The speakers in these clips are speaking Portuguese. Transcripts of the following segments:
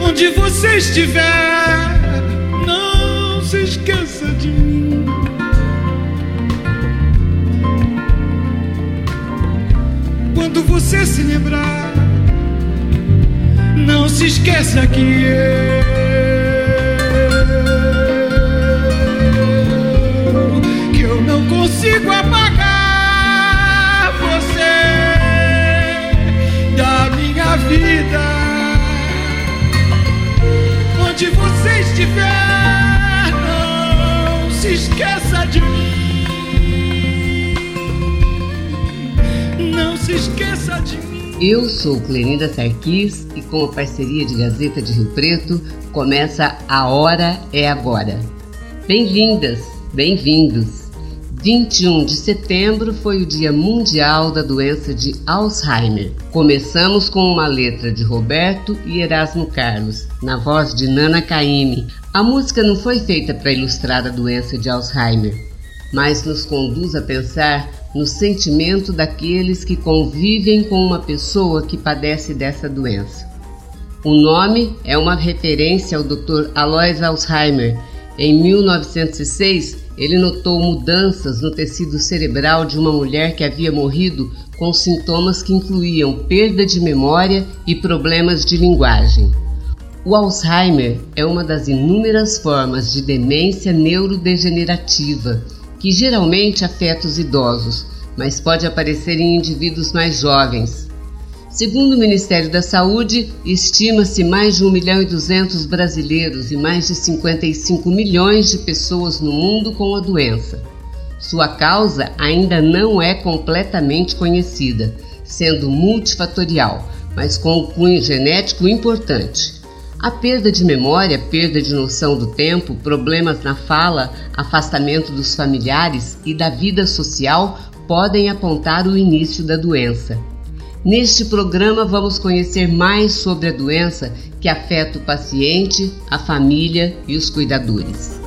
Onde você estiver, não se esqueça de mim. Quando você se lembrar, não se esqueça que eu, que eu não consigo apagar vida onde você estiver, não se esqueça de mim. Não se esqueça de mim. Eu sou Cleninda Sarquis e com a parceria de Gazeta de Rio Preto começa A Hora é Agora. Bem-vindas, bem-vindos. 21 de setembro foi o Dia Mundial da Doença de Alzheimer. Começamos com uma letra de Roberto e Erasmo Carlos, na voz de Nana Caymmi. A música não foi feita para ilustrar a doença de Alzheimer, mas nos conduz a pensar no sentimento daqueles que convivem com uma pessoa que padece dessa doença. O nome é uma referência ao Dr. Alois Alzheimer. Em 1906, ele notou mudanças no tecido cerebral de uma mulher que havia morrido com sintomas que incluíam perda de memória e problemas de linguagem. O Alzheimer é uma das inúmeras formas de demência neurodegenerativa que geralmente afeta os idosos, mas pode aparecer em indivíduos mais jovens, Segundo o Ministério da Saúde, estima-se mais de 1 milhão e 200 brasileiros e mais de 55 milhões de pessoas no mundo com a doença. Sua causa ainda não é completamente conhecida, sendo multifatorial, mas com um cunho genético importante. A perda de memória, perda de noção do tempo, problemas na fala, afastamento dos familiares e da vida social podem apontar o início da doença. Neste programa, vamos conhecer mais sobre a doença que afeta o paciente, a família e os cuidadores.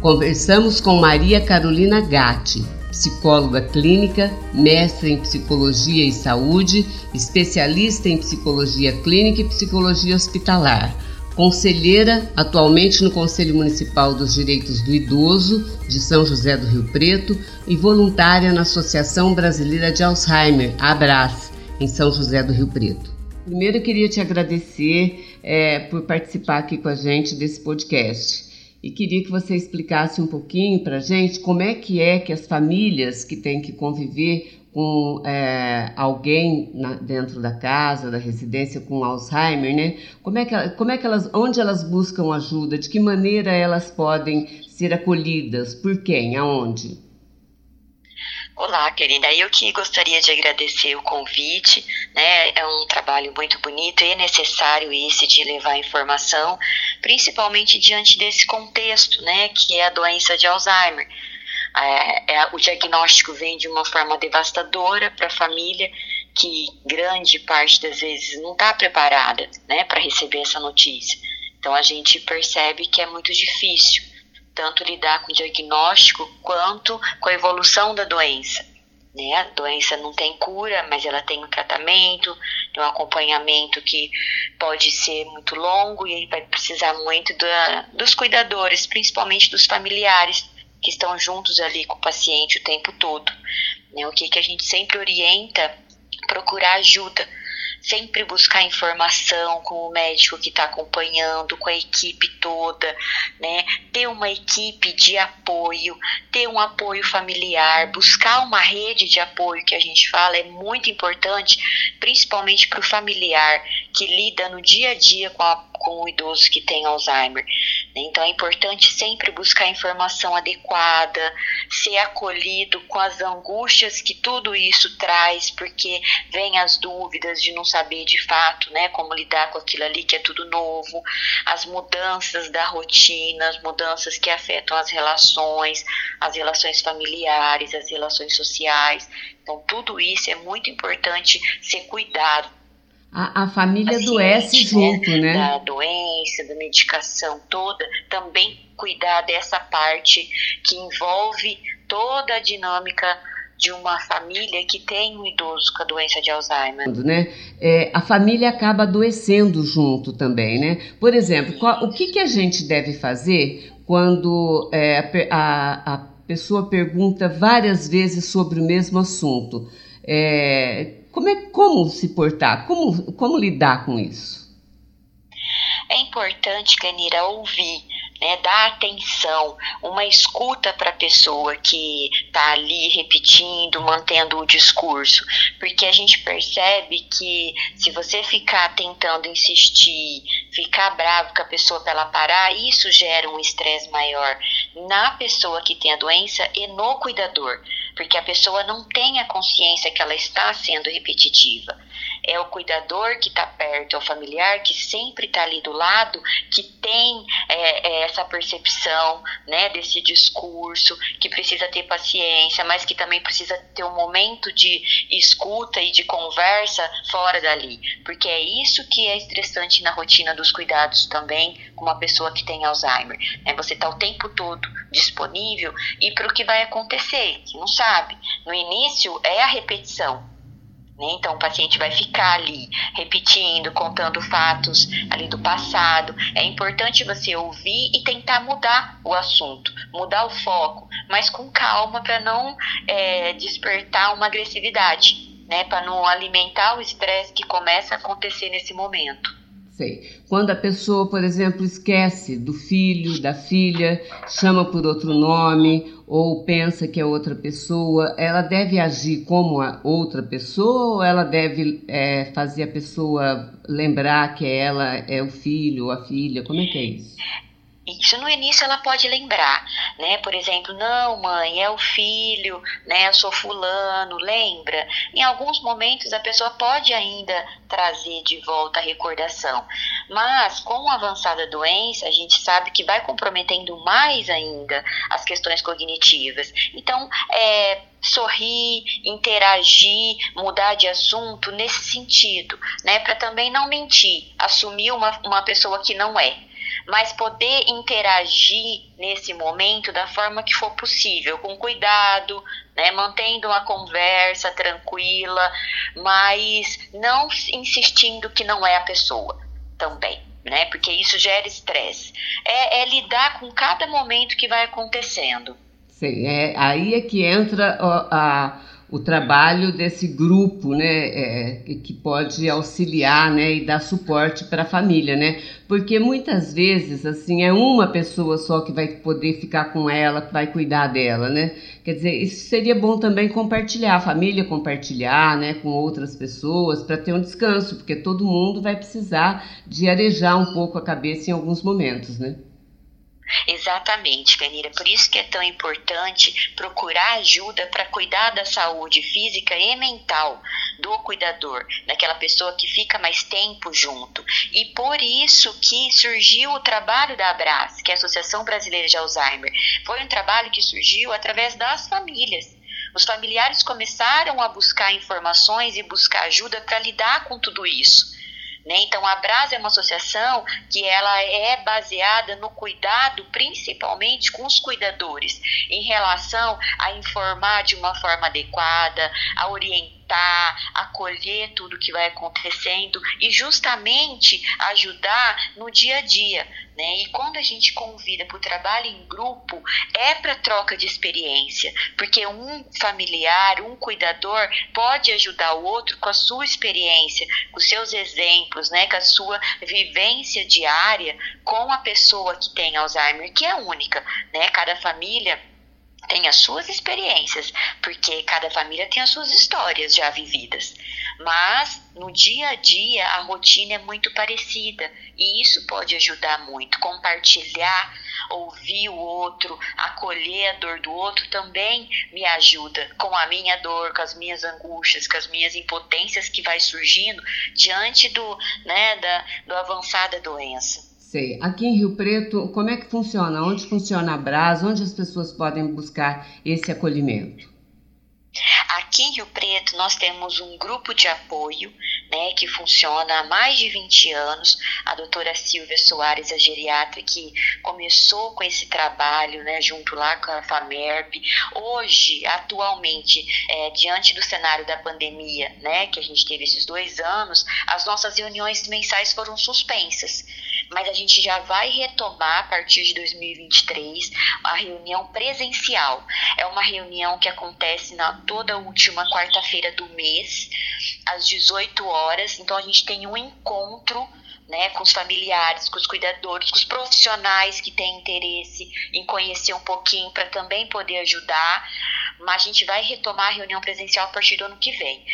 Conversamos com Maria Carolina Gatti, psicóloga clínica, mestre em psicologia e saúde, especialista em psicologia clínica e psicologia hospitalar conselheira atualmente no Conselho Municipal dos Direitos do Idoso de São José do Rio Preto e voluntária na Associação Brasileira de Alzheimer, ABRAS, em São José do Rio Preto. Primeiro eu queria te agradecer é, por participar aqui com a gente desse podcast e queria que você explicasse um pouquinho para a gente como é que é que as famílias que têm que conviver com é, alguém na, dentro da casa, da residência com Alzheimer, né? Como é, que, como é que elas, onde elas buscam ajuda? De que maneira elas podem ser acolhidas? Por quem? Aonde? Olá, querida. Eu que gostaria de agradecer o convite, né? É um trabalho muito bonito e necessário esse de levar informação, principalmente diante desse contexto, né, que é a doença de Alzheimer é, é, o diagnóstico vem de uma forma devastadora para a família, que grande parte das vezes não está preparada né, para receber essa notícia. Então a gente percebe que é muito difícil tanto lidar com o diagnóstico quanto com a evolução da doença. Né? A doença não tem cura, mas ela tem um tratamento, tem um acompanhamento que pode ser muito longo e vai precisar muito da, dos cuidadores, principalmente dos familiares, que estão juntos ali com o paciente o tempo todo. Né? O que, que a gente sempre orienta? Procurar ajuda sempre buscar informação com o médico que está acompanhando, com a equipe toda, né? Ter uma equipe de apoio, ter um apoio familiar, buscar uma rede de apoio que a gente fala é muito importante, principalmente para o familiar que lida no dia a dia com a com o idoso que tem Alzheimer. Né? Então é importante sempre buscar informação adequada, ser acolhido com as angústias que tudo isso traz, porque vem as dúvidas de não saber de fato, né, como lidar com aquilo ali que é tudo novo, as mudanças da rotina, as mudanças que afetam as relações, as relações familiares, as relações sociais. Então tudo isso é muito importante ser cuidado a, a família paciente, adoece junto, né? Da doença, da medicação toda, também cuidar dessa parte que envolve toda a dinâmica de uma família que tem um idoso com a doença de Alzheimer. Né? É, a família acaba adoecendo junto também, né? Por exemplo, qual, o que, que a gente deve fazer quando é, a, a pessoa pergunta várias vezes sobre o mesmo assunto? É, como, é, como se portar? Como, como lidar com isso? É importante, Clenira, ouvir né, dar atenção, uma escuta para a pessoa que está ali repetindo, mantendo o discurso, porque a gente percebe que se você ficar tentando insistir, ficar bravo com a pessoa para ela parar, isso gera um estresse maior na pessoa que tem a doença e no cuidador, porque a pessoa não tem a consciência que ela está sendo repetitiva é o cuidador que está perto, é o familiar que sempre está ali do lado, que tem é, é, essa percepção né, desse discurso, que precisa ter paciência, mas que também precisa ter um momento de escuta e de conversa fora dali, porque é isso que é estressante na rotina dos cuidados também com uma pessoa que tem Alzheimer. Né? Você está o tempo todo disponível e para o que vai acontecer, que não sabe. No início é a repetição? Então, o paciente vai ficar ali repetindo, contando fatos ali do passado. É importante você ouvir e tentar mudar o assunto, mudar o foco, mas com calma para não é, despertar uma agressividade, né? para não alimentar o estresse que começa a acontecer nesse momento. Sei. Quando a pessoa, por exemplo, esquece do filho, da filha, chama por outro nome ou pensa que é outra pessoa, ela deve agir como a outra pessoa ou ela deve é, fazer a pessoa lembrar que ela é o filho ou a filha? Como é que é isso? Isso no início ela pode lembrar, né? Por exemplo, não, mãe, é o filho, né? Eu sou fulano, lembra? Em alguns momentos a pessoa pode ainda trazer de volta a recordação, mas com a avançada doença a gente sabe que vai comprometendo mais ainda as questões cognitivas. Então, é, sorrir, interagir, mudar de assunto nesse sentido, né? Para também não mentir, assumir uma, uma pessoa que não é mas poder interagir nesse momento da forma que for possível, com cuidado, né, mantendo uma conversa tranquila, mas não insistindo que não é a pessoa também. Né, porque isso gera estresse. É, é lidar com cada momento que vai acontecendo. Sim, é, aí é que entra a, a o trabalho desse grupo, né, é, que pode auxiliar, né, e dar suporte para a família, né, porque muitas vezes, assim, é uma pessoa só que vai poder ficar com ela, que vai cuidar dela, né, quer dizer, isso seria bom também compartilhar, a família compartilhar, né, com outras pessoas, para ter um descanso, porque todo mundo vai precisar de arejar um pouco a cabeça em alguns momentos, né. Exatamente, Penira. Por isso que é tão importante procurar ajuda para cuidar da saúde física e mental do cuidador, daquela pessoa que fica mais tempo junto. E por isso que surgiu o trabalho da Abras, que é a Associação Brasileira de Alzheimer. Foi um trabalho que surgiu através das famílias. Os familiares começaram a buscar informações e buscar ajuda para lidar com tudo isso. Né? Então, a Brasa é uma associação que ela é baseada no cuidado, principalmente com os cuidadores, em relação a informar de uma forma adequada, a orientar escutar, acolher tudo que vai acontecendo e justamente ajudar no dia a dia. Né? E quando a gente convida para o trabalho em grupo, é para troca de experiência, porque um familiar, um cuidador pode ajudar o outro com a sua experiência, com os seus exemplos, né? com a sua vivência diária com a pessoa que tem Alzheimer, que é única. Né? Cada família tem as suas experiências, porque cada família tem as suas histórias já vividas. Mas no dia a dia a rotina é muito parecida e isso pode ajudar muito. Compartilhar, ouvir o outro, acolher a dor do outro também me ajuda com a minha dor, com as minhas angústias, com as minhas impotências que vai surgindo diante do, né, da do avançar da doença. Sei. Aqui em Rio Preto, como é que funciona? Onde funciona a Brás? Onde as pessoas podem buscar esse acolhimento? Aqui em Rio Preto, nós temos um grupo de apoio né, que funciona há mais de 20 anos. A doutora Silvia Soares, a geriatra, que começou com esse trabalho, né, junto lá com a FAMERP. Hoje, atualmente, é, diante do cenário da pandemia, né, que a gente teve esses dois anos, as nossas reuniões mensais foram suspensas mas a gente já vai retomar a partir de 2023 a reunião presencial. É uma reunião que acontece na toda última quarta-feira do mês, às 18 horas. Então a gente tem um encontro né, com os familiares, com os cuidadores, com os profissionais que têm interesse em conhecer um pouquinho para também poder ajudar. Mas a gente vai retomar a reunião presencial a partir do ano que vem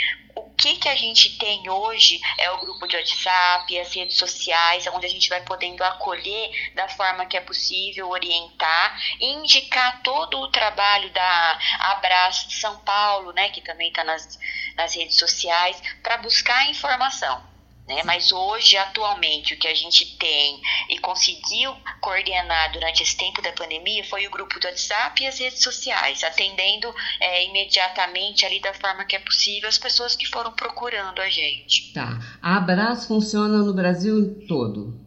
que, que a gente tem hoje é o grupo de WhatsApp, as redes sociais, onde a gente vai podendo acolher da forma que é possível, orientar indicar todo o trabalho da Abraço São Paulo, né, que também está nas, nas redes sociais, para buscar informação. Né? Mas hoje, atualmente, o que a gente tem e conseguiu coordenar durante esse tempo da pandemia foi o grupo do WhatsApp e as redes sociais, atendendo é, imediatamente ali da forma que é possível as pessoas que foram procurando a gente. Tá. A Abras funciona no Brasil todo?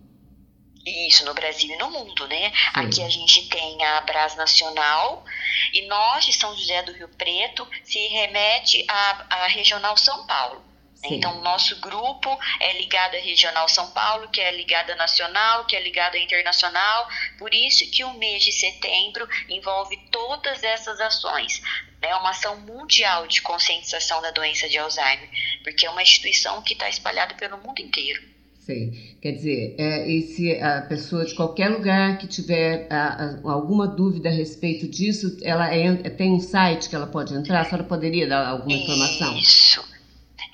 Isso, no Brasil e no mundo, né? Sim. Aqui a gente tem a Abras Nacional e nós, de São José do Rio Preto, se remete à, à Regional São Paulo. Sim. Então, o nosso grupo é ligado à Regional São Paulo, que é ligado à Nacional, que é ligado à Internacional. Por isso que o mês de setembro envolve todas essas ações. É uma ação mundial de conscientização da doença de Alzheimer, porque é uma instituição que está espalhada pelo mundo inteiro. Sei. Quer dizer, é, e se a pessoa de qualquer lugar que tiver a, a, alguma dúvida a respeito disso, ela é, tem um site que ela pode entrar? A senhora poderia dar alguma informação? Isso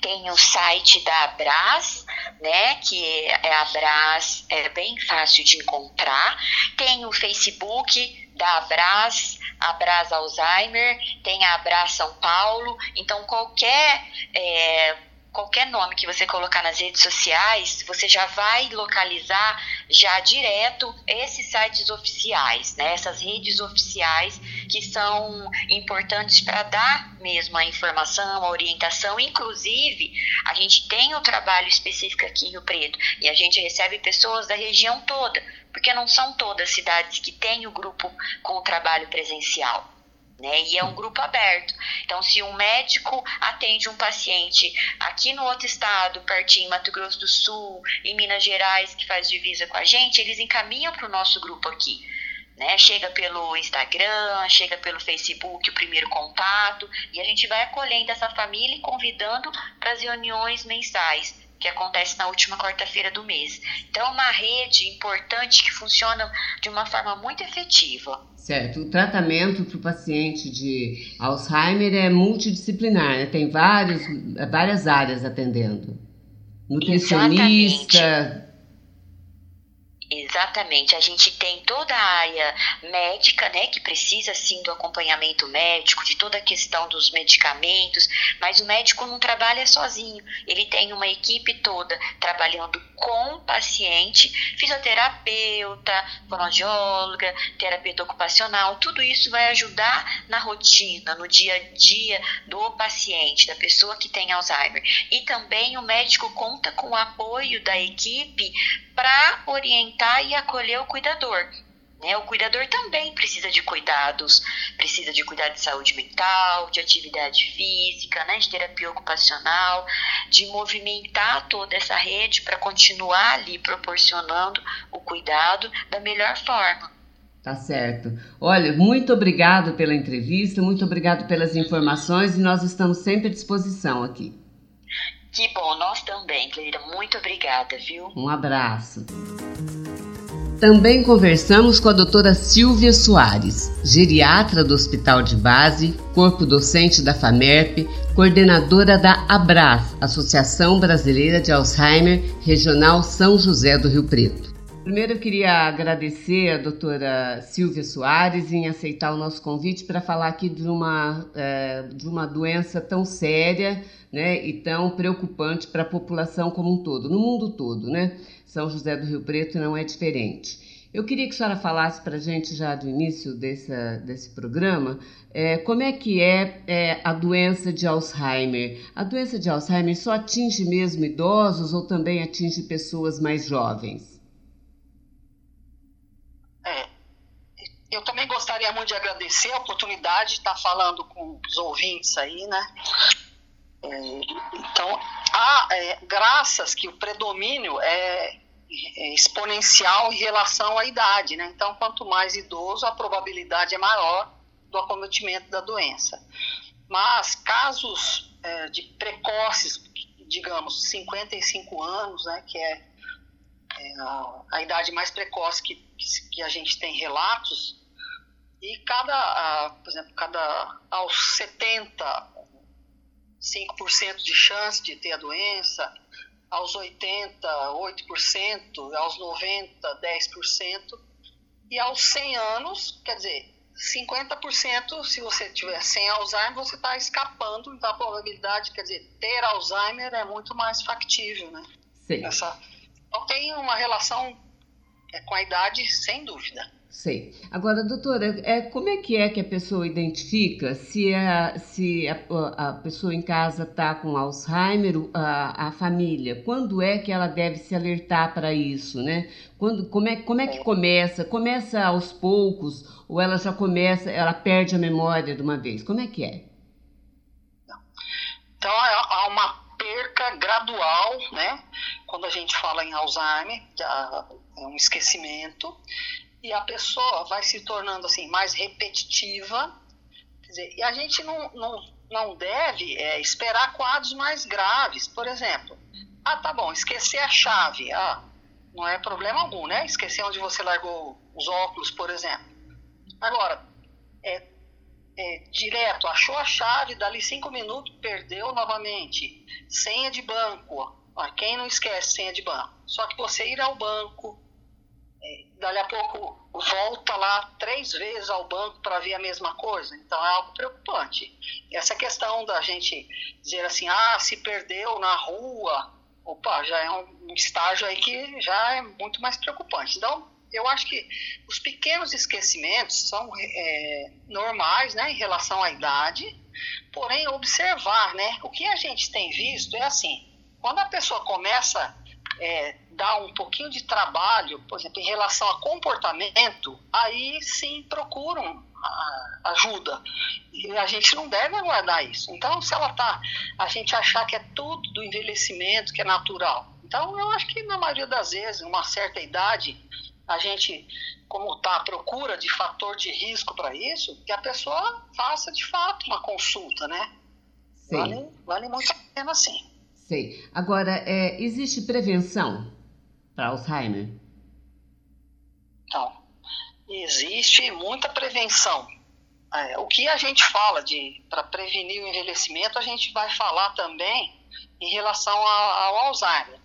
tem o site da Abras, né, que é Abras, é bem fácil de encontrar. Tem o Facebook da Abras, Abras Alzheimer, tem a Abras São Paulo. Então, qualquer é, qualquer nome que você colocar nas redes sociais, você já vai localizar já direto esses sites oficiais, né? essas redes oficiais que são importantes para dar mesmo a informação, a orientação. Inclusive, a gente tem o um trabalho específico aqui em Rio Preto e a gente recebe pessoas da região toda, porque não são todas cidades que têm o grupo com o trabalho presencial. Né? E é um grupo aberto. Então, se um médico atende um paciente aqui no outro estado, pertinho, Mato Grosso do Sul, em Minas Gerais, que faz divisa com a gente, eles encaminham para o nosso grupo aqui. Né? Chega pelo Instagram, chega pelo Facebook o primeiro contato, e a gente vai acolhendo essa família e convidando para as reuniões mensais que acontece na última quarta-feira do mês. Então, é uma rede importante que funciona de uma forma muito efetiva. Certo. O tratamento para o paciente de Alzheimer é multidisciplinar, né? tem vários, várias áreas atendendo. Nutricionista, Exatamente. Exatamente, a gente tem toda a área médica, né, que precisa sim do acompanhamento médico, de toda a questão dos medicamentos, mas o médico não trabalha sozinho, ele tem uma equipe toda trabalhando com o paciente, fisioterapeuta, fonoaudióloga, terapeuta ocupacional, tudo isso vai ajudar na rotina, no dia a dia do paciente, da pessoa que tem Alzheimer. E também o médico conta com o apoio da equipe para orientar e acolher o cuidador. Né? O cuidador também precisa de cuidados, precisa de cuidado de saúde mental, de atividade física, né? de terapia ocupacional, de movimentar toda essa rede para continuar ali proporcionando o cuidado da melhor forma. Tá certo. Olha, muito obrigado pela entrevista, muito obrigado pelas informações e nós estamos sempre à disposição aqui. Que bom, nós também, querida. Muito obrigada, viu? Um abraço. Também conversamos com a doutora Silvia Soares, geriatra do Hospital de Base, corpo docente da FAMERP, coordenadora da ABRAS, Associação Brasileira de Alzheimer, Regional São José do Rio Preto. Primeiro eu queria agradecer a doutora Silvia Soares em aceitar o nosso convite para falar aqui de uma, é, de uma doença tão séria né, e tão preocupante para a população como um todo, no mundo todo. Né? São José do Rio Preto não é diferente. Eu queria que a senhora falasse para a gente já do início desse, desse programa é, como é que é, é, a doença de Alzheimer. A doença de Alzheimer só atinge mesmo idosos ou também atinge pessoas mais jovens? É, eu também gostaria muito de agradecer a oportunidade de estar falando com os ouvintes aí, né? É, então, há é, graças que o predomínio é é exponencial em relação à idade, né? Então, quanto mais idoso, a probabilidade é maior do acometimento da doença. Mas casos é, de precoces, digamos, 55 anos, né, que é, é a, a, idade mais precoce que, que a gente tem relatos, e cada, por exemplo, cada aos 70, 5% de chance de ter a doença, aos 80, 8%, aos 90, 10%, e aos 100 anos, quer dizer, 50%, se você tiver sem Alzheimer, você está escapando, então a probabilidade, quer dizer, ter Alzheimer é muito mais factível, né? Sim. Essa, então tem uma relação é, com a idade, sem dúvida. Sei. Agora, doutora, é, como é que é que a pessoa identifica se a, se a, a pessoa em casa está com Alzheimer, a, a família? Quando é que ela deve se alertar para isso, né? Quando, como, é, como é que começa? Começa aos poucos ou ela já começa, ela perde a memória de uma vez? Como é que é? Então, há uma perca gradual, né? Quando a gente fala em Alzheimer, é um esquecimento e a pessoa vai se tornando assim mais repetitiva. Dizer, e a gente não, não, não deve é, esperar quadros mais graves. Por exemplo, ah, tá bom, esquecer a chave. Ah, não é problema algum, né? Esquecer onde você largou os óculos, por exemplo. Agora, é, é, direto, achou a chave, dali cinco minutos, perdeu novamente. Senha de banco. Ah, quem não esquece senha de banco? Só que você ir ao banco, dali a pouco volta lá três vezes ao banco para ver a mesma coisa. Então é algo preocupante. Essa questão da gente dizer assim, ah, se perdeu na rua, opa, já é um estágio aí que já é muito mais preocupante. Então, eu acho que os pequenos esquecimentos são é, normais né, em relação à idade, porém observar, né? O que a gente tem visto é assim, quando a pessoa começa é, dá um pouquinho de trabalho, por exemplo, em relação a comportamento, aí sim procuram ajuda. E a gente não deve aguardar isso. Então, se ela tá, a gente achar que é tudo do envelhecimento, que é natural. Então, eu acho que na maioria das vezes, uma certa idade, a gente, como está procura de fator de risco para isso, que a pessoa faça de fato uma consulta, né? Sim. Vale, vale muito a pena sim. Sei. Agora, é, existe prevenção para Alzheimer? Então, existe muita prevenção. É, o que a gente fala de para prevenir o envelhecimento, a gente vai falar também em relação ao, ao Alzheimer.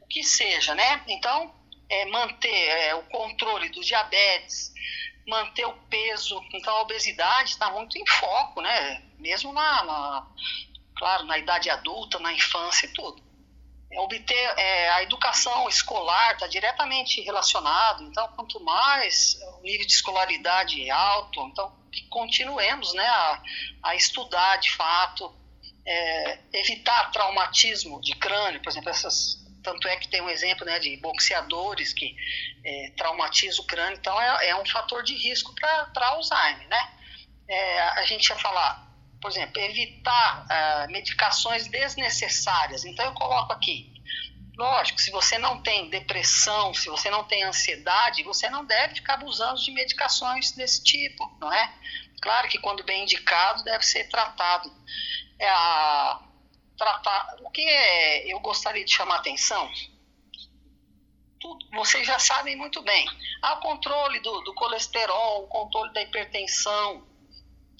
O que seja, né? Então, é manter é, o controle do diabetes, manter o peso. Então, a obesidade está muito em foco, né? Mesmo na, na claro, na idade adulta, na infância e tudo. É, obter é, a educação escolar está diretamente relacionado, então quanto mais o nível de escolaridade é alto, então que continuemos né, a, a estudar de fato, é, evitar traumatismo de crânio, por exemplo, essas, tanto é que tem um exemplo né, de boxeadores que é, traumatizam o crânio, então é, é um fator de risco para Alzheimer, né? É, a gente ia falar por exemplo, evitar uh, medicações desnecessárias. Então, eu coloco aqui. Lógico, se você não tem depressão, se você não tem ansiedade, você não deve ficar abusando de medicações desse tipo, não é? Claro que quando bem indicado, deve ser tratado. É a, tratar, o que é, eu gostaria de chamar atenção, tudo, vocês já sabem muito bem. Há o controle do, do colesterol, o controle da hipertensão,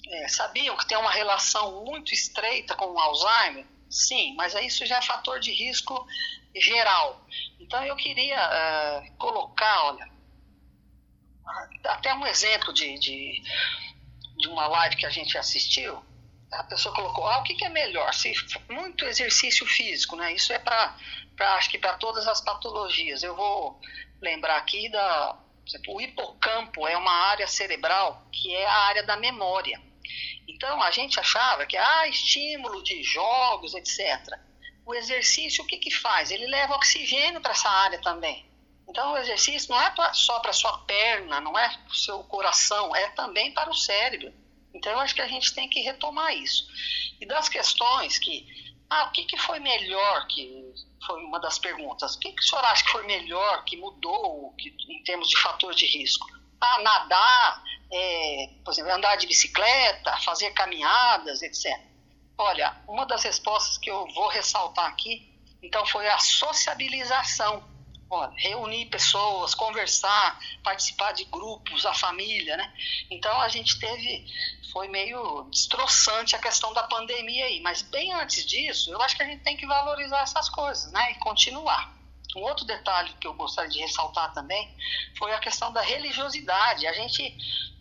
é, sabiam que tem uma relação muito estreita com o Alzheimer? Sim, mas isso já é fator de risco geral. Então eu queria uh, colocar, olha, até um exemplo de, de, de, uma live que a gente assistiu. A pessoa colocou, ah, o que, que é melhor? Se muito exercício físico, né? Isso é para, acho que para todas as patologias. Eu vou lembrar aqui da o hipocampo é uma área cerebral que é a área da memória. Então a gente achava que ah, estímulo de jogos, etc. O exercício o que, que faz? Ele leva oxigênio para essa área também. Então o exercício não é só para sua perna, não é para o seu coração, é também para o cérebro. Então eu acho que a gente tem que retomar isso. E das questões que, ah, o que, que foi melhor, que foi uma das perguntas, o que, que o senhor acha que foi melhor, que mudou que, em termos de fator de risco? Ah, nadar, é, por exemplo, andar de bicicleta, fazer caminhadas, etc. Olha, uma das respostas que eu vou ressaltar aqui, então, foi a sociabilização. Olha, reunir pessoas, conversar, participar de grupos, a família, né? Então a gente teve, foi meio destroçante a questão da pandemia aí, mas bem antes disso, eu acho que a gente tem que valorizar essas coisas, né? E continuar. Um outro detalhe que eu gostaria de ressaltar também foi a questão da religiosidade. A gente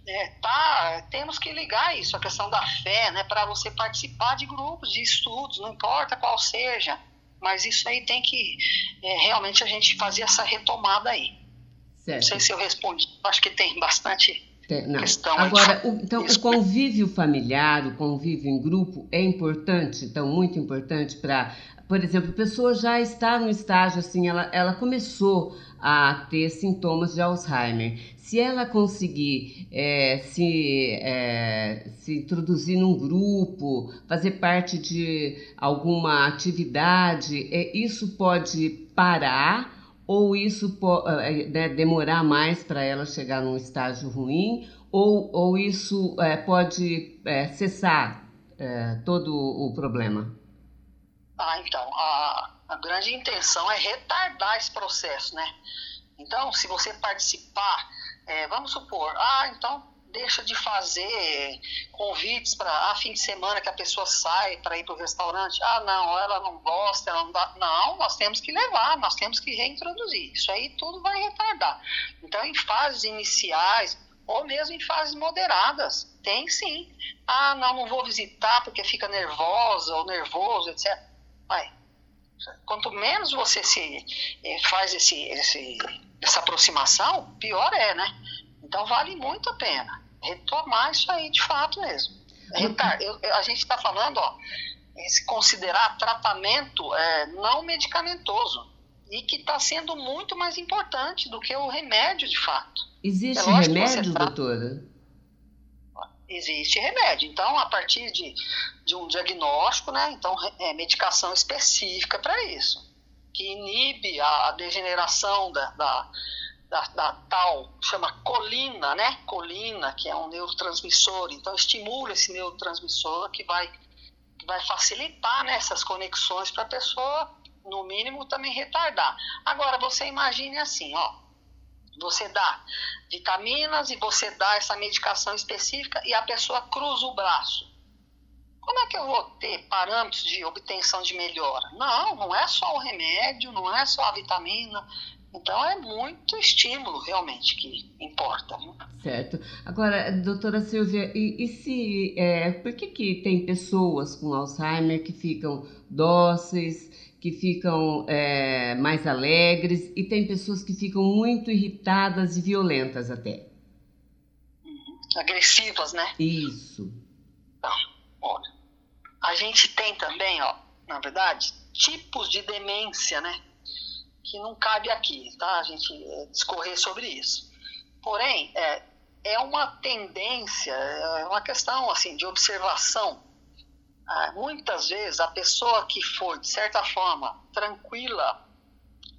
é, tá, temos que ligar isso, a questão da fé, né, para você participar de grupos, de estudos, não importa qual seja, mas isso aí tem que é, realmente a gente fazer essa retomada aí. Certo. Não sei se eu respondi, acho que tem bastante não. questão. Agora, o, então, o convívio familiar, o convívio em grupo é importante, então muito importante para por exemplo, a pessoa já está no estágio assim, ela, ela começou a ter sintomas de Alzheimer. Se ela conseguir é, se, é, se introduzir num grupo, fazer parte de alguma atividade, é, isso pode parar ou isso pode é, né, demorar mais para ela chegar num estágio ruim, ou, ou isso é, pode é, cessar é, todo o problema? Ah, então, a, a grande intenção é retardar esse processo, né? Então, se você participar, é, vamos supor, ah, então deixa de fazer convites para a ah, fim de semana que a pessoa sai para ir para o restaurante. Ah, não, ela não gosta, ela não dá. Não, nós temos que levar, nós temos que reintroduzir. Isso aí tudo vai retardar. Então, em fases iniciais, ou mesmo em fases moderadas, tem sim. Ah, não, não vou visitar porque fica nervosa ou nervoso, etc. Vai. Quanto menos você se eh, faz esse, esse, essa aproximação, pior é, né? Então vale muito a pena retomar isso aí de fato mesmo. Retar, eu, a gente está falando, ó, se considerar tratamento é, não medicamentoso e que está sendo muito mais importante do que o remédio de fato. Existe é remédio, tá... doutora? existe remédio. Então, a partir de, de um diagnóstico, né, então é medicação específica para isso, que inibe a, a degeneração da, da, da, da, tal, chama colina, né, colina, que é um neurotransmissor, então estimula esse neurotransmissor que vai, que vai facilitar né, essas conexões para a pessoa, no mínimo, também retardar. Agora, você imagine assim, ó, você dá vitaminas e você dá essa medicação específica e a pessoa cruza o braço. Como é que eu vou ter parâmetros de obtenção de melhora? Não, não é só o remédio, não é só a vitamina. Então é muito estímulo realmente que importa. Né? Certo. Agora, doutora Silvia, e, e se é, por que, que tem pessoas com Alzheimer que ficam dóceis, que ficam é, mais alegres e tem pessoas que ficam muito irritadas e violentas até. Agressivas, né? Isso. Então, olha, a gente tem também, ó, na verdade, tipos de demência, né? Que não cabe aqui, tá? A gente é, discorrer sobre isso. Porém, é, é uma tendência, é uma questão assim de observação ah, muitas vezes a pessoa que for, de certa forma, tranquila,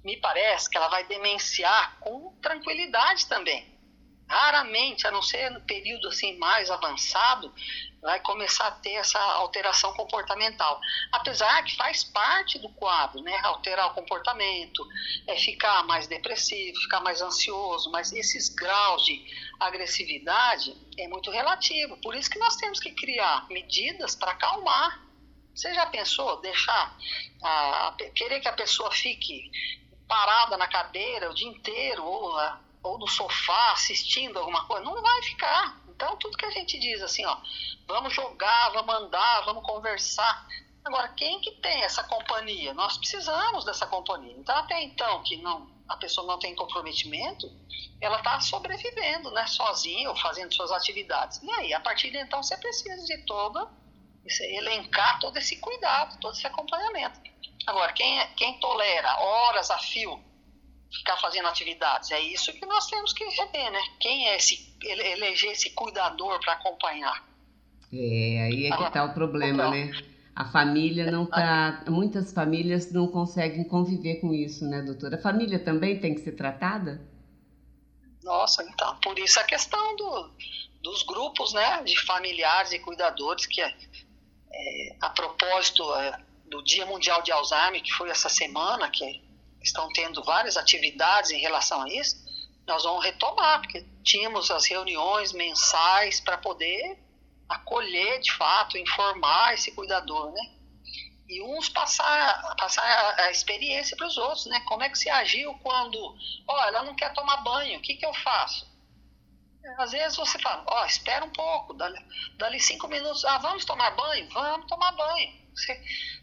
me parece que ela vai demenciar com tranquilidade também. Raramente, a não ser no período assim mais avançado, vai começar a ter essa alteração comportamental. Apesar que faz parte do quadro, né? Alterar o comportamento, é ficar mais depressivo, ficar mais ansioso, mas esses graus de agressividade é muito relativo. Por isso que nós temos que criar medidas para acalmar. Você já pensou deixar, a, querer que a pessoa fique parada na cadeira o dia inteiro ou, ou no sofá assistindo alguma coisa? Não vai ficar. Então, tudo que a gente diz assim, ó, vamos jogar, vamos andar, vamos conversar. Agora, quem que tem essa companhia? Nós precisamos dessa companhia. Então, até então, que não a pessoa não tem comprometimento, ela está sobrevivendo, né, sozinha ou fazendo suas atividades. E aí, a partir de então, você precisa de toda, elencar todo esse cuidado, todo esse acompanhamento. Agora, quem, é, quem tolera horas a fio ficar fazendo atividades, é isso que nós temos que rever, né? Quem é esse, eleger esse cuidador para acompanhar? É, aí é que está o problema, né? A família não tá. Muitas famílias não conseguem conviver com isso, né, doutora? A família também tem que ser tratada? Nossa, então, por isso a questão do, dos grupos, né, de familiares e cuidadores, que é, é a propósito é, do Dia Mundial de Alzheimer, que foi essa semana, que estão tendo várias atividades em relação a isso, nós vamos retomar, porque tínhamos as reuniões mensais para poder acolher de fato, informar esse cuidador, né? E uns passar, passar a, experiência para os outros, né? Como é que se agiu quando, ó, oh, ela não quer tomar banho, o que, que eu faço? Às vezes você fala, ó, oh, espera um pouco, dali, dali cinco minutos, ah, vamos tomar banho? Vamos tomar banho. Você,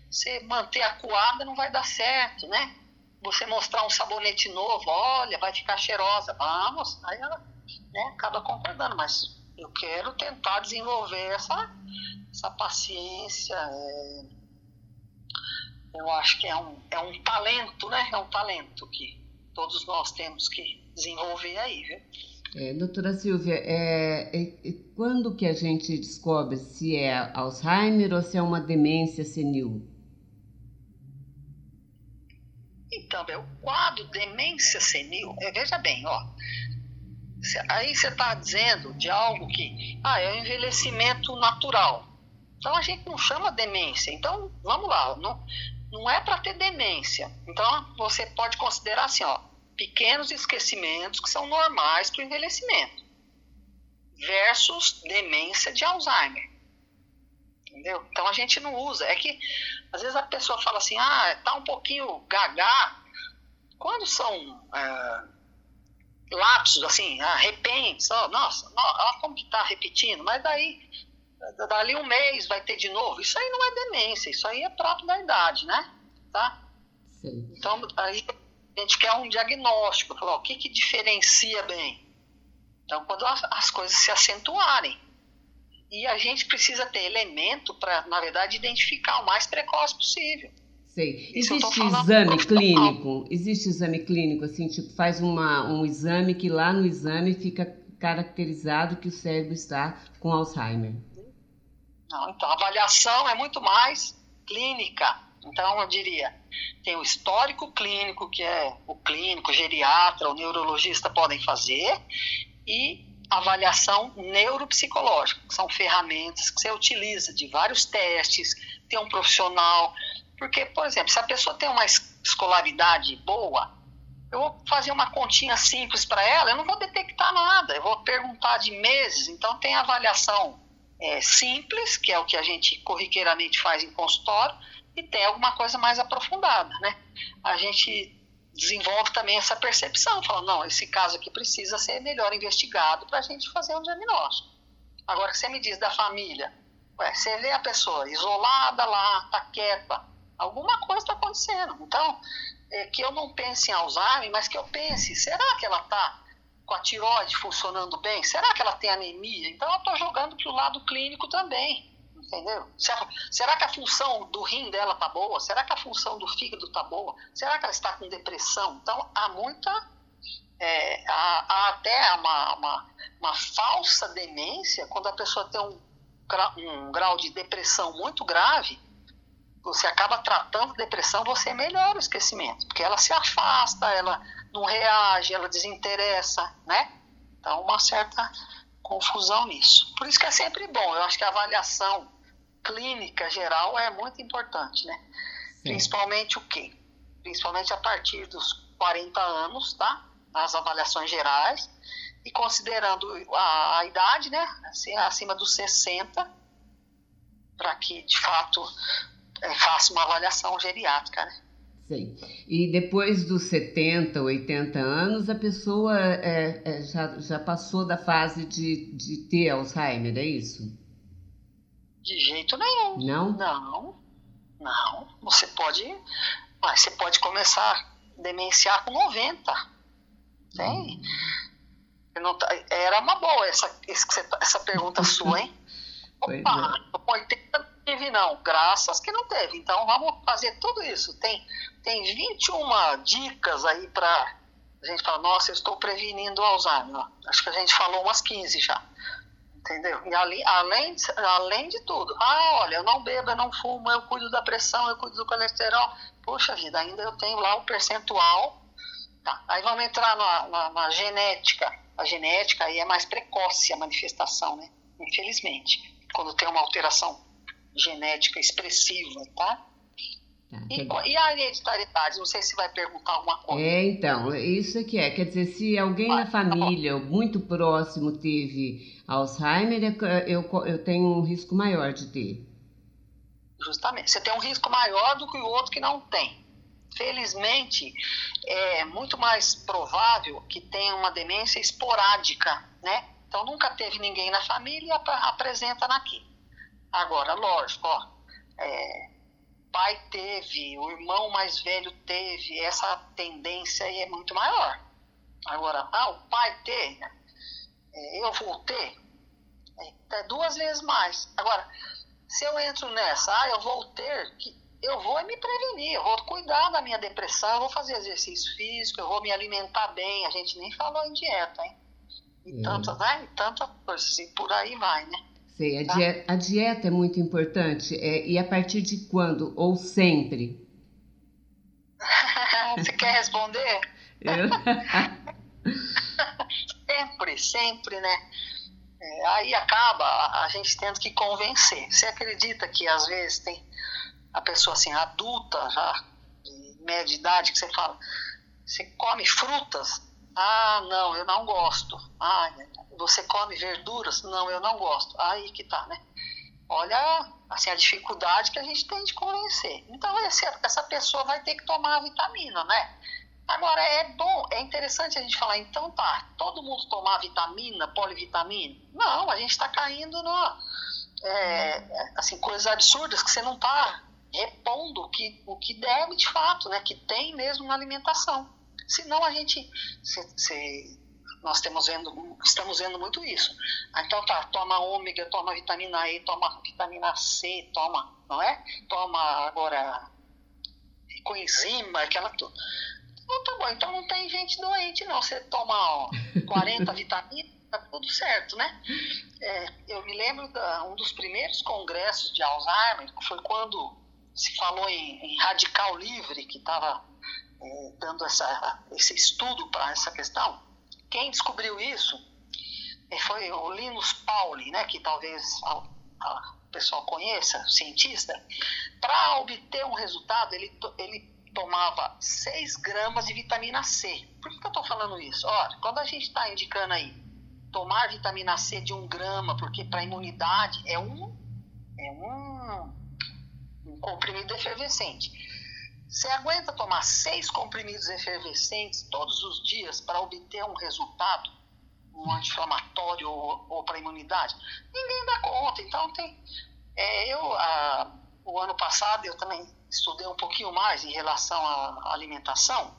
você manter acuada não vai dar certo, né? Você mostrar um sabonete novo, olha, vai ficar cheirosa, vamos. Aí ela né, acaba concordando, mas eu quero tentar desenvolver essa, essa paciência. É, eu acho que é um, é um talento, né? É um talento que todos nós temos que desenvolver aí, viu? É, doutora Silvia, é, é, quando que a gente descobre se é Alzheimer ou se é uma demência senil? É o quadro demência senil, é, veja bem, ó, Aí você está dizendo de algo que ah, é o envelhecimento natural. Então a gente não chama demência. Então, vamos lá, não, não é para ter demência. Então você pode considerar assim, ó, pequenos esquecimentos que são normais para o envelhecimento. Versus demência de Alzheimer. Entendeu? Então a gente não usa. É que às vezes a pessoa fala assim, ah, tá um pouquinho gaga. Quando são. É, lapsos, assim, ah, repente, só, nossa, olha como que está repetindo, mas daí, dali um mês vai ter de novo. Isso aí não é demência, isso aí é próprio da idade, né? Tá? Sim. Então, aí a gente quer um diagnóstico, falar, o que que diferencia bem? Então, quando as, as coisas se acentuarem, e a gente precisa ter elemento para, na verdade, identificar o mais precoce possível. Sei. Existe exame clínico? Existe exame clínico, assim, tipo, faz uma, um exame que lá no exame fica caracterizado que o cérebro está com Alzheimer. Não, então a avaliação é muito mais clínica. Então eu diria, tem o histórico clínico, que é o clínico, o geriatra, o neurologista podem fazer, e avaliação neuropsicológica, que são ferramentas que você utiliza de vários testes, tem um profissional porque, por exemplo, se a pessoa tem uma escolaridade boa, eu vou fazer uma continha simples para ela, eu não vou detectar nada, eu vou perguntar de meses. Então, tem avaliação é, simples, que é o que a gente corriqueiramente faz em consultório, e tem alguma coisa mais aprofundada, né? A gente desenvolve também essa percepção, falando, não, esse caso aqui precisa ser melhor investigado para a gente fazer um diagnóstico. Agora, você me diz da família, ué, você vê a pessoa isolada lá, tá quieta, alguma coisa está acontecendo. Então, é, que eu não pense em Alzheimer, mas que eu pense, será que ela está com a tiroide funcionando bem? Será que ela tem anemia? Então, eu estou jogando para o lado clínico também. Entendeu? Será, será que a função do rim dela está boa? Será que a função do fígado está boa? Será que ela está com depressão? Então, há muita. É, há, há, até uma, uma, uma, falsa demência quando a pessoa tem um, um grau de depressão muito grave você acaba tratando depressão, você melhora o esquecimento, porque ela se afasta, ela não reage, ela desinteressa, né? Então, uma certa confusão nisso. Por isso que é sempre bom, eu acho que a avaliação clínica geral é muito importante, né? Sim. Principalmente o quê? Principalmente a partir dos 40 anos, tá? As avaliações gerais, e considerando a, a idade, né? Assim, acima dos 60, para que de fato faça uma avaliação geriátrica, né? Sim. E depois dos 70, 80 anos, a pessoa é, é, já, já passou da fase de, de ter Alzheimer, é isso? De jeito nenhum. Não? Não. Não. Você pode. Mas você pode começar demenciar com 90. Tem. Não, tá, era uma boa essa, essa pergunta sua, hein? Opa, é. com 80 não teve não, graças que não teve. Então vamos fazer tudo isso. Tem, tem 21 dicas aí para a gente falar, nossa, eu estou prevenindo o Alzheimer. Acho que a gente falou umas 15 já. Entendeu? E ali, além, além de tudo, ah, olha, eu não bebo, eu não fumo, eu cuido da pressão, eu cuido do colesterol. Poxa vida, ainda eu tenho lá o percentual. Tá. Aí vamos entrar na, na, na genética. A genética aí é mais precoce a manifestação, né? Infelizmente. Quando tem uma alteração genética expressiva, tá? Tá, e, e, a hereditariedade? Não sei se vai perguntar alguma coisa. É, então, isso aqui é. Quer dizer, se alguém ah, na tá família tá muito próximo teve Alzheimer, é eu, eu tenho um risco maior de ter. Justamente. Você tem um risco maior do que o outro que não tem. Felizmente, é muito mais provável que tenha uma demência esporádica, né? Então, nunca teve ninguém na família e apresenta aqui. Agora, lógico, ó, é, pai teve, o irmão mais velho teve, essa tendência aí é muito maior. Agora, ah, o pai teve, é, eu vou ter, é, duas vezes mais. Agora, se eu entro nessa, ah, eu vou ter, eu vou me prevenir, eu vou cuidar da minha depressão, eu vou fazer exercício físico, eu vou me alimentar bem, a gente nem falou em dieta, hein? E é. tantas, né? E tantas coisas, e por aí vai, né? Sei, a, tá? dieta, a dieta é muito importante. É, e a partir de quando? Ou sempre? Você quer responder? Eu? sempre, sempre, né? É, aí acaba a, gente tendo que convencer. Você acredita que às vezes tem a pessoa assim, adulta já, de média idade, que você fala, você come frutas? Ah, não, eu não gosto. Ah, você come verduras? Não, eu não gosto. Aí que tá, né? Olha assim, a dificuldade que a gente tem de convencer. Então, esse, essa pessoa vai ter que tomar a vitamina, né? Agora, é bom, é interessante a gente falar, então tá, todo mundo tomar vitamina, polivitamina? Não, a gente está caindo no, é, assim, coisas absurdas que você não está repondo o que, o que deve de fato, né? Que tem mesmo na alimentação. Senão a gente, se, se nós temos vendo, estamos vendo muito isso. Então tá, toma ômega, toma vitamina E, toma vitamina C, toma, não é? Toma agora coenzima, aquela tudo. Então tá bom, então não tem gente doente não. Você toma ó, 40 vitaminas, tá tudo certo, né? É, eu me lembro de um dos primeiros congressos de Alzheimer, foi quando se falou em, em radical livre, que estava é, dando essa, esse estudo para essa questão. Quem descobriu isso é, foi o Linus Pauling, né, que talvez o pessoal conheça, cientista. Para obter um resultado, ele, ele tomava 6 gramas de vitamina C. Por que, que eu estou falando isso? Olha, quando a gente está indicando aí tomar vitamina C de 1 grama, porque para imunidade é um, é um, um comprimido efervescente. Você aguenta tomar seis comprimidos efervescentes todos os dias para obter um resultado, um anti-inflamatório ou, ou para imunidade? Ninguém dá conta. Então, tem. É, eu, a, o ano passado, eu também estudei um pouquinho mais em relação à alimentação.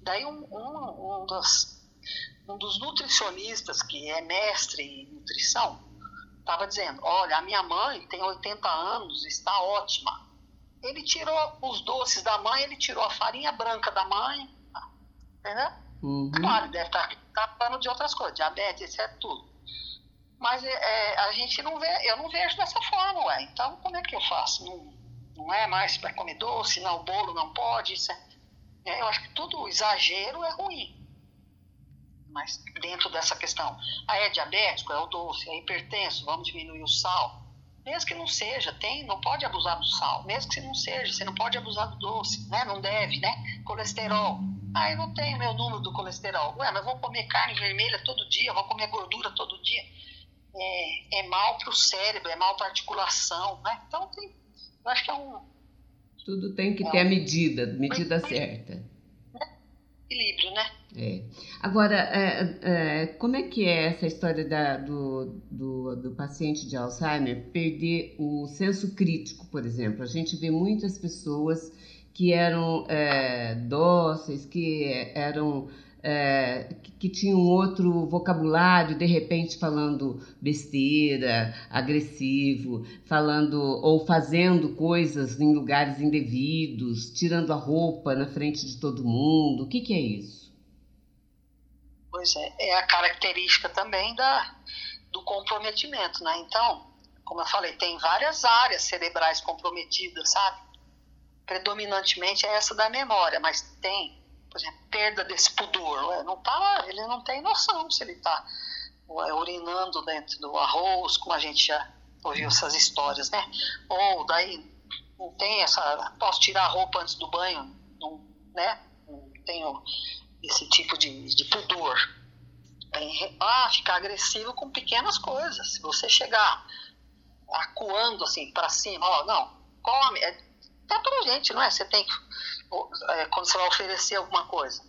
Daí, um, um, um, dos, um dos nutricionistas, que é mestre em nutrição, estava dizendo: Olha, a minha mãe tem 80 anos, está ótima ele tirou os doces da mãe, ele tirou a farinha branca da mãe, entendeu? Uhum. Claro, deve estar tratando de outras coisas, diabetes, isso é tudo. Mas é, a gente não vê, eu não vejo dessa forma, ué. Então, como é que eu faço? Não, não é mais para comer doce, não, o bolo não pode, isso é, é, eu acho que tudo exagero é ruim. Mas dentro dessa questão, ah, é diabético, é o doce, é hipertenso, vamos diminuir o sal mesmo que não seja, tem, não pode abusar do sal. Mesmo que não seja, você não pode abusar do doce, né? Não deve, né? Colesterol. Ah, eu não tenho meu número do colesterol. Ué, mas vou comer carne vermelha todo dia, vou comer gordura todo dia. É, é mal para o cérebro, é mal para a articulação, né? Então, tem, eu acho que é um... Tudo tem que é ter um, a medida, medida certa. Equilíbrio, né? É. Agora, é, é, como é que é essa história da, do, do, do, paciente de Alzheimer perder o senso crítico, por exemplo? A gente vê muitas pessoas que eram é, dóceis, que eram é, que tinham outro vocabulário, de repente falando besteira, agressivo, falando ou fazendo coisas em lugares indevidos, tirando a roupa na frente de todo mundo. O que, que é isso? Pois é, é a característica também da, do comprometimento, né? Então, como eu falei, tem várias áreas cerebrais comprometidas, sabe? Predominantemente é essa da memória, mas tem por exemplo, perda desse pudor. Não tá, ele não tem noção se ele está urinando dentro do arroz, como a gente já ouviu essas histórias, né? Ou daí não tem essa. Posso tirar a roupa antes do banho, não, né? Não tenho esse tipo de, de pudor. ah, ficar agressivo com pequenas coisas. Se você chegar acuando assim para cima, ó, não, come. É, é pra gente, não é? Você tem que é, quando você vai oferecer alguma coisa.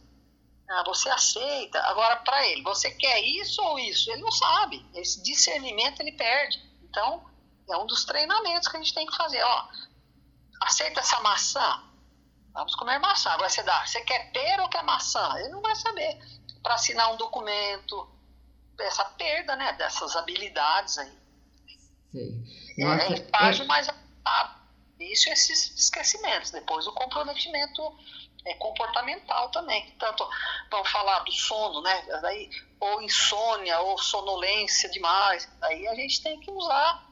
Ah, você aceita. Agora, para ele, você quer isso ou isso? Ele não sabe. Esse discernimento ele perde. Então, é um dos treinamentos que a gente tem que fazer. Ó, aceita essa maçã? Vamos comer maçã. Agora você dá, você quer pera ou quer maçã? Ele não vai saber. Para assinar um documento, essa perda né, dessas habilidades aí. Sim. Nossa, é, é estágio é... mais isso esses esquecimentos. Depois o comprometimento é, comportamental também. Tanto vamos falar do sono, né? Daí, ou insônia, ou sonolência demais. Aí a gente tem que usar,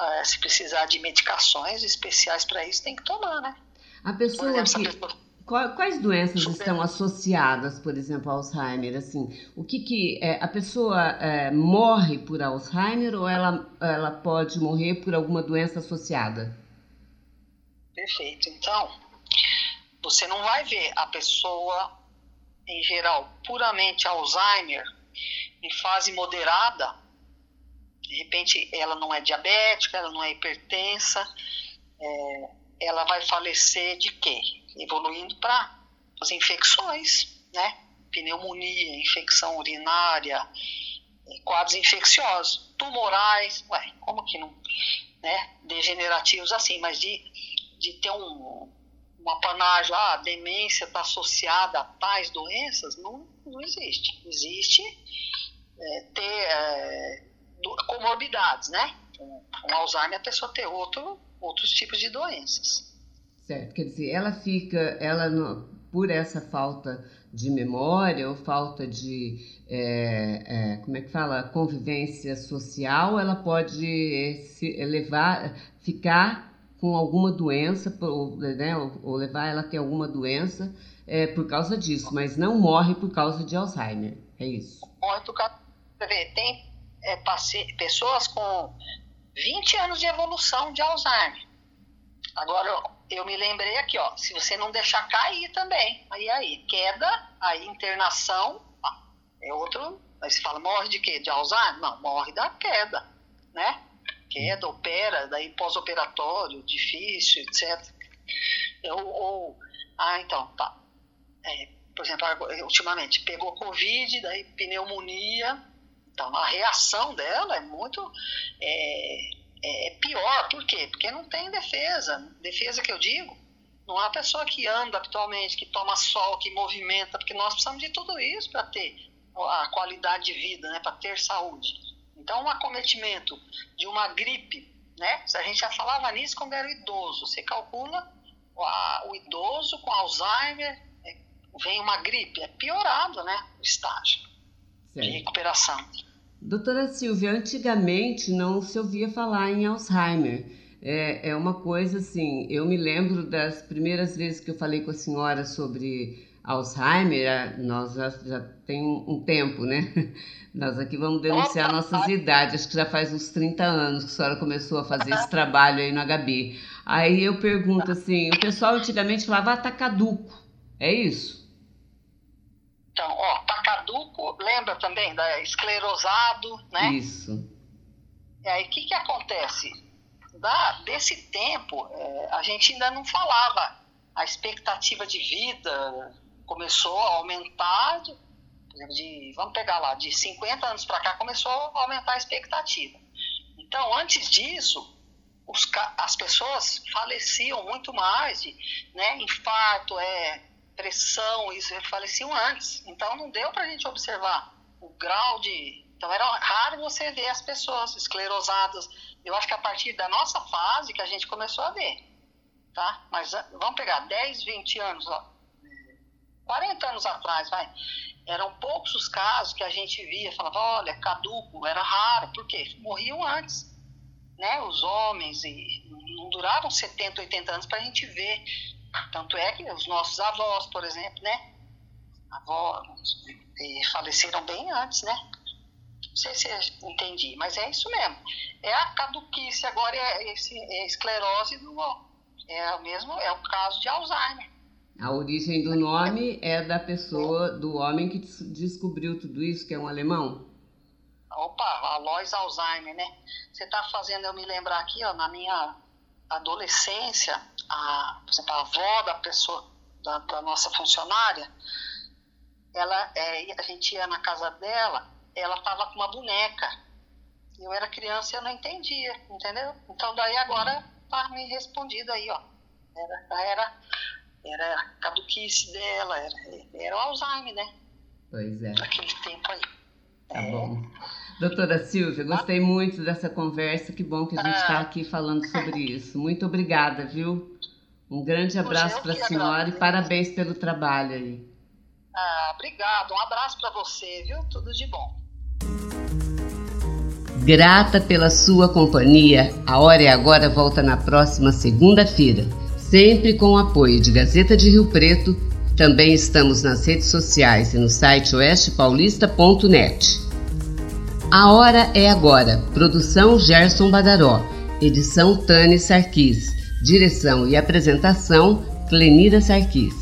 é, se precisar de medicações especiais para isso, tem que tomar, né? A pessoa exemplo, que... pessoa... Quais doenças Super. estão associadas, por exemplo, ao Alzheimer? Assim, o que que é, a pessoa é, morre por Alzheimer ou ela, ela pode morrer por alguma doença associada? Perfeito. Então, você não vai ver a pessoa, em geral, puramente Alzheimer, em fase moderada. De repente, ela não é diabética, ela não é hipertensa, é, ela vai falecer de quê? Evoluindo para as infecções, né? Pneumonia, infecção urinária, quadros infecciosos, tumorais, ué, como que não, né? Degenerativos assim, mas de de ter um, uma panagem, ah, a demência está associada a tais doenças, não, não existe. Existe é, ter é, comorbidades, né? Com, com Alzheimer a pessoa ter outro, outros tipos de doenças. Certo, quer dizer, ela fica, ela por essa falta de memória ou falta de, é, é, como é que fala, convivência social, ela pode se levar, ficar com alguma doença, ou, né, ou levar ela a ter alguma doença é, por causa disso, mas não morre por causa de Alzheimer. É isso. Morre por causa. Tem é, pessoas com 20 anos de evolução de Alzheimer. Agora, eu me lembrei aqui, ó, se você não deixar cair também, aí, aí, queda, aí internação, é outro, aí você fala, morre de quê? De Alzheimer? Não, morre da queda, né? queda, opera, daí pós-operatório, difícil, etc. Ou, ou, ah, então, tá. É, por exemplo, ultimamente pegou Covid, daí pneumonia, então a reação dela é muito é, é, pior. Por quê? Porque não tem defesa. Defesa que eu digo, não há pessoa que anda habitualmente, que toma sol, que movimenta, porque nós precisamos de tudo isso para ter a qualidade de vida, né, para ter saúde. Então, um acometimento de uma gripe, né? A gente já falava nisso quando era idoso. Você calcula o, idoso com Alzheimer, é, vem uma gripe, é piorado, né? O estágio certo. de recuperação. Doutora Silvia, antigamente não se ouvia falar em Alzheimer. É, é uma coisa assim, eu me lembro das primeiras vezes que eu falei com a senhora sobre Alzheimer, nós já, já tem um, tempo, né? Nós aqui vamos denunciar nossas idades, acho que já faz uns 30 anos que a senhora começou a fazer esse trabalho aí no HB. Aí eu pergunto assim, o pessoal antigamente falava, ah, tá caduco, é isso? Então, ó, caduco, lembra também da esclerosado, né? Isso. E aí, o que que acontece? Da, desse tempo, é, a gente ainda não falava a expectativa de vida começou a aumentar de, vamos pegar lá, de 50 anos para cá começou a aumentar a expectativa. Então, antes disso, os, as pessoas faleciam muito mais de né, infarto, é, pressão, isso faleciam antes. Então não deu para a gente observar o grau de. Então era raro você ver as pessoas esclerosadas. Eu acho que a partir da nossa fase que a gente começou a ver. Tá? Mas ah, vamos pegar 10, 20 anos, ó, 40 anos atrás, vai. Eram poucos os casos que a gente via, falava, olha, caduco, era raro, porque morriam antes né, os homens, e não duravam 70, 80 anos para a gente ver. Tanto é que os nossos avós, por exemplo, né, avós faleceram bem antes, né? Não sei se eu entendi, mas é isso mesmo. É a caduquice, agora é, esse, é esclerose do é o mesmo, é o caso de Alzheimer. A origem do nome é da pessoa, do homem que descobriu tudo isso, que é um alemão? Opa, Alois Alzheimer, né? Você está fazendo eu me lembrar aqui, ó, na minha adolescência, a, por exemplo, a avó da pessoa, da, da nossa funcionária, ela, é, a gente ia na casa dela, ela estava com uma boneca. Eu era criança e eu não entendia, entendeu? Então daí agora tá me respondido aí, ó. Era, era, era a caduquice dela, era, era o Alzheimer, né? Pois é. Naquele tempo aí. Tá é. bom. Doutora Silvia, gostei muito dessa conversa. Que bom que a gente está aqui falando sobre isso. Muito obrigada, viu? Um grande abraço para a senhora e parabéns pelo trabalho aí. Ah, obrigado. Um abraço para você, viu? Tudo de bom. Grata pela sua companhia. A Hora é Agora volta na próxima segunda-feira, sempre com o apoio de Gazeta de Rio Preto. Também estamos nas redes sociais e no site oestepaulista.net. A Hora é Agora. Produção Gerson Badaró. Edição Tânia Sarquis. Direção e apresentação Clenira Sarquis.